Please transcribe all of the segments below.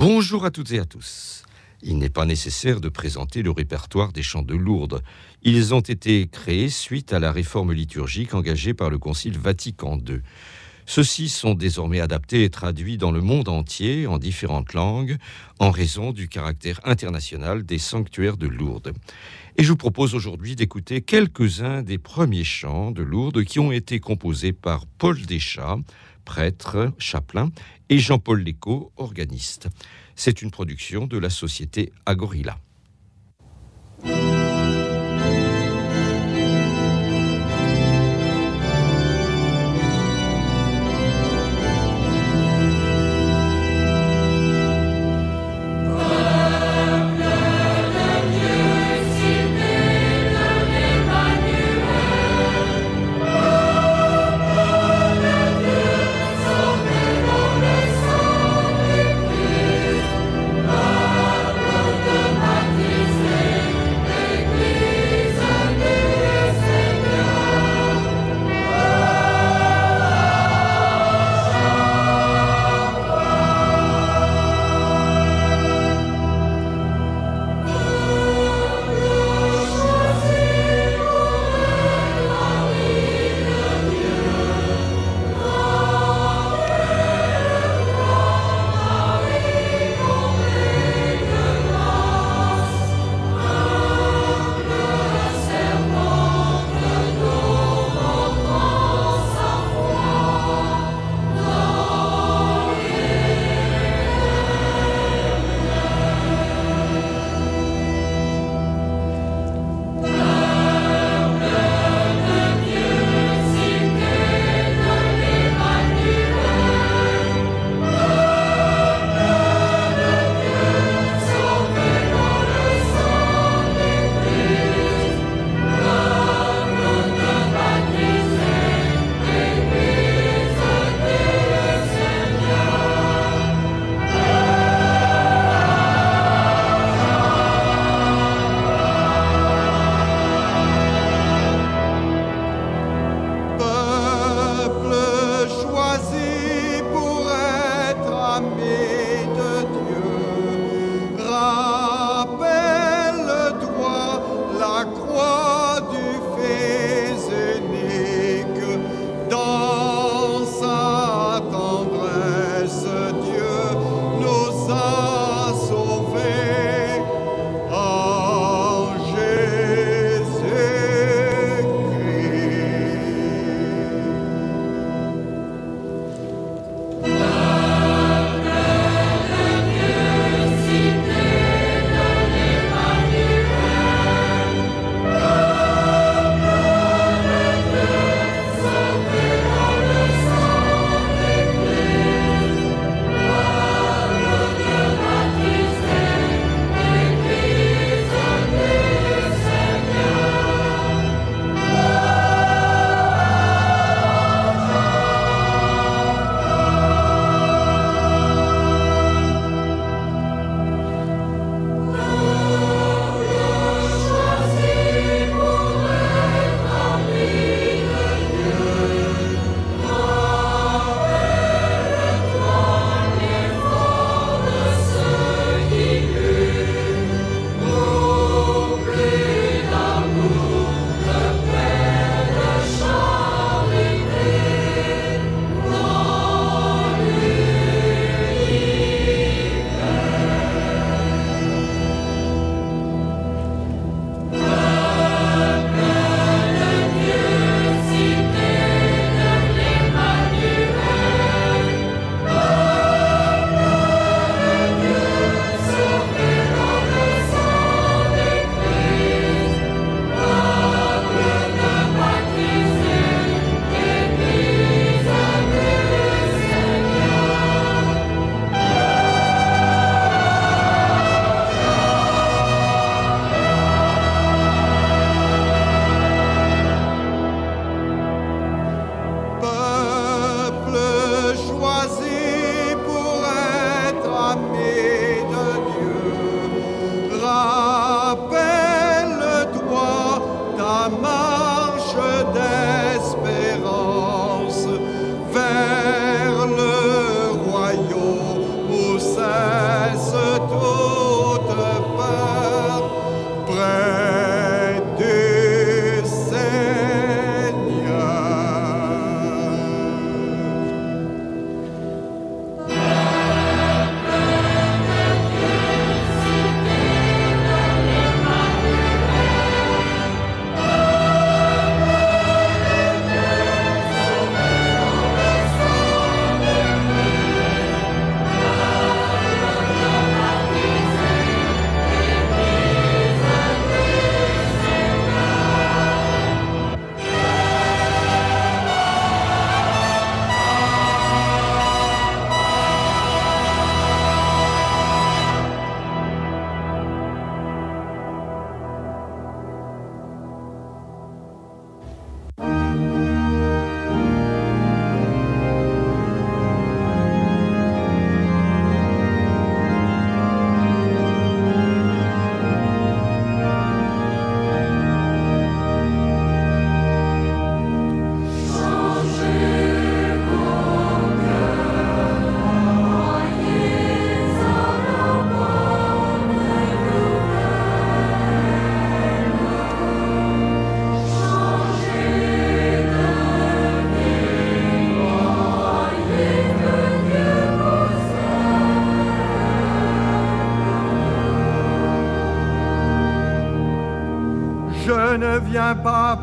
Bonjour à toutes et à tous. Il n'est pas nécessaire de présenter le répertoire des chants de Lourdes. Ils ont été créés suite à la réforme liturgique engagée par le Concile Vatican II. Ceux-ci sont désormais adaptés et traduits dans le monde entier en différentes langues en raison du caractère international des sanctuaires de Lourdes. Et je vous propose aujourd'hui d'écouter quelques-uns des premiers chants de Lourdes qui ont été composés par Paul Deschats, prêtre, chapelain, et Jean-Paul Lécaud, organiste. C'est une production de la société Agorilla.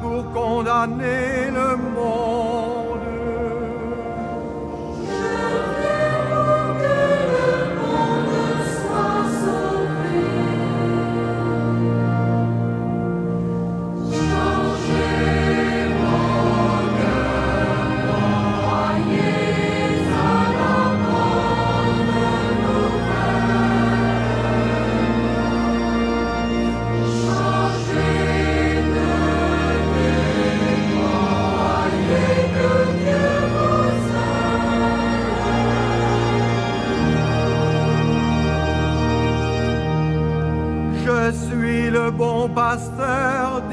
Pour condamner le monde. bom pastel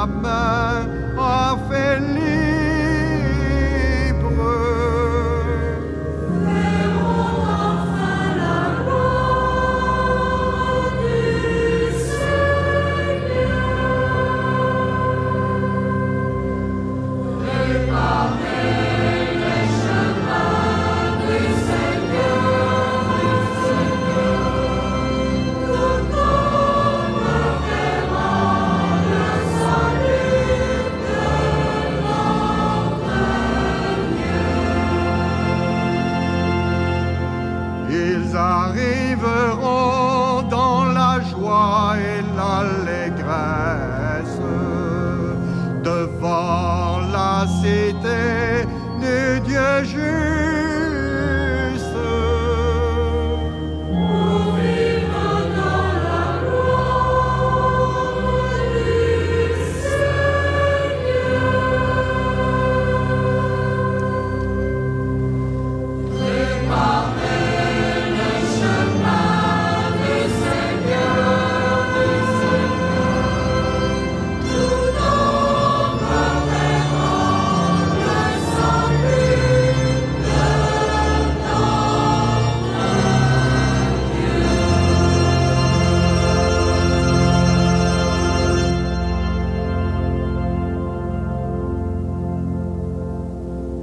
my mind. c'était le Dieu juste.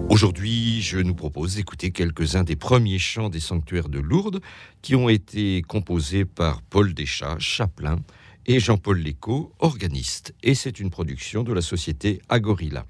Aujourd'hui, je nous propose d'écouter quelques-uns des premiers chants des sanctuaires de Lourdes qui ont été composés par Paul Deschats, chapelain, et Jean-Paul Léco, organiste. Et c'est une production de la société Agorilla.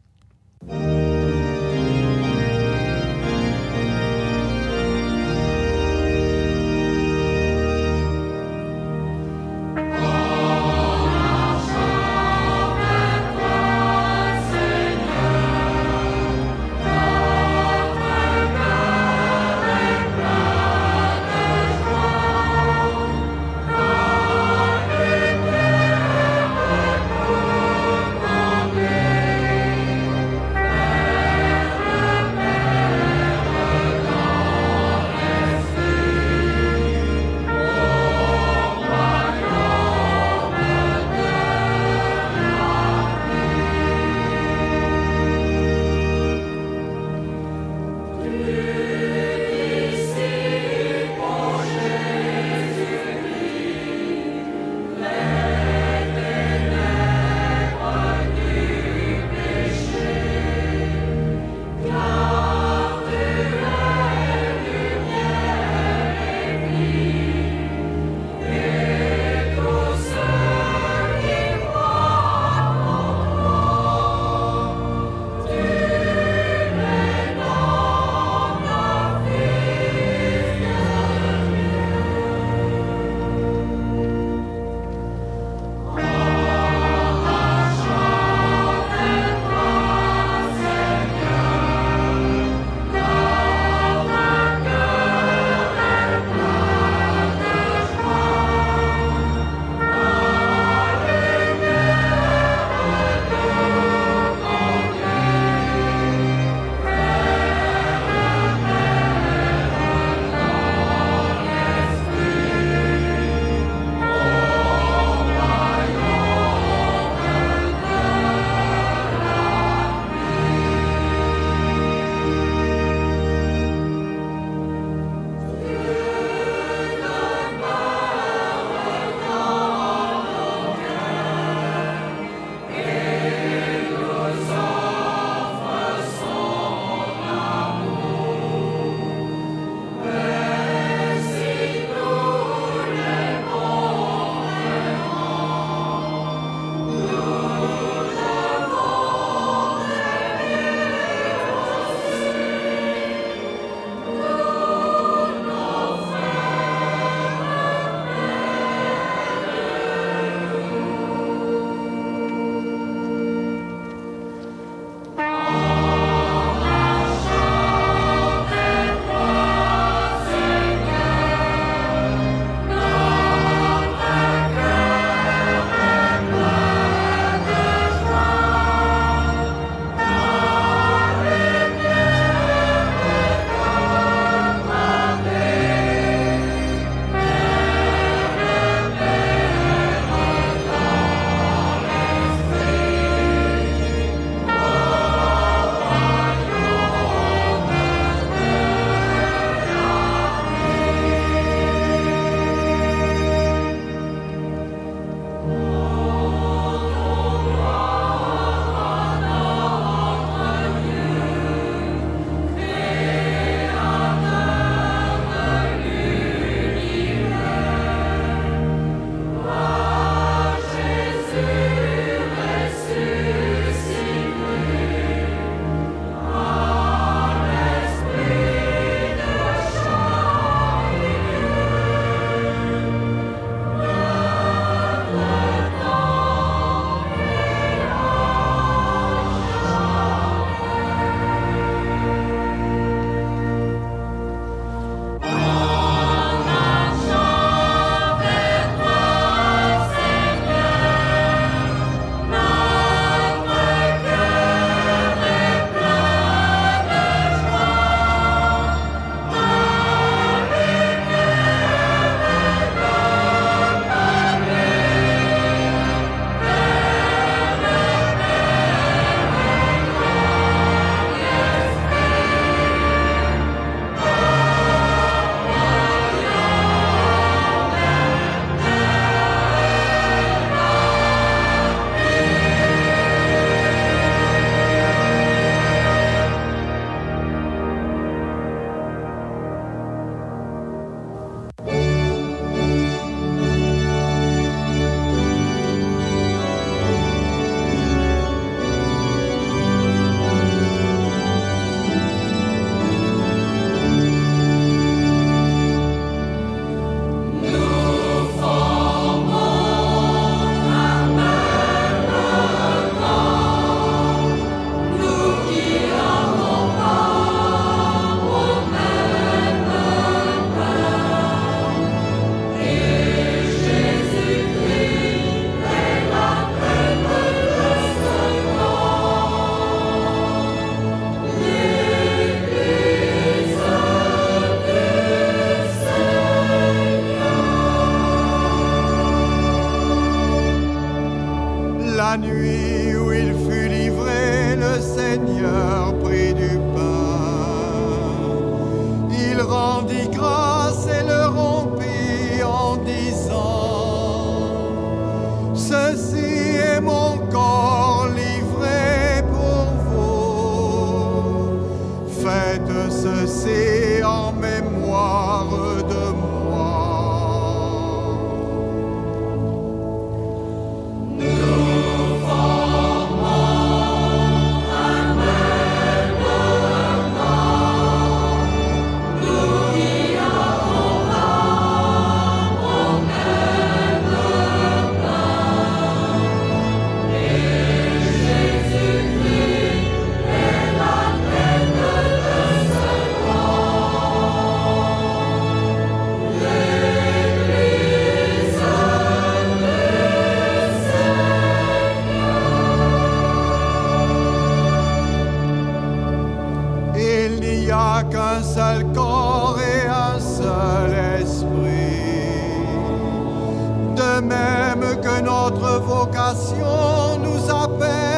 Notre vocation nous appelle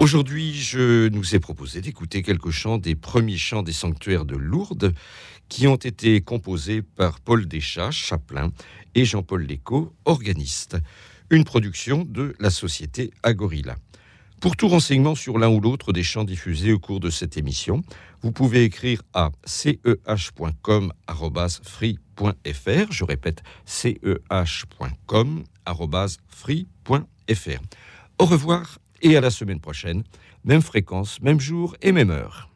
Aujourd'hui, je nous ai proposé d'écouter quelques chants des premiers chants des sanctuaires de Lourdes qui ont été composés par Paul Deschats, chapelain, et Jean-Paul Lécaud, organiste. Une production de la société Agorilla. Pour tout renseignement sur l'un ou l'autre des chants diffusés au cours de cette émission, vous pouvez écrire à ceh.com.free.fr. Je répète, ceh.com.free.fr. Au revoir et à la semaine prochaine. Même fréquence, même jour et même heure.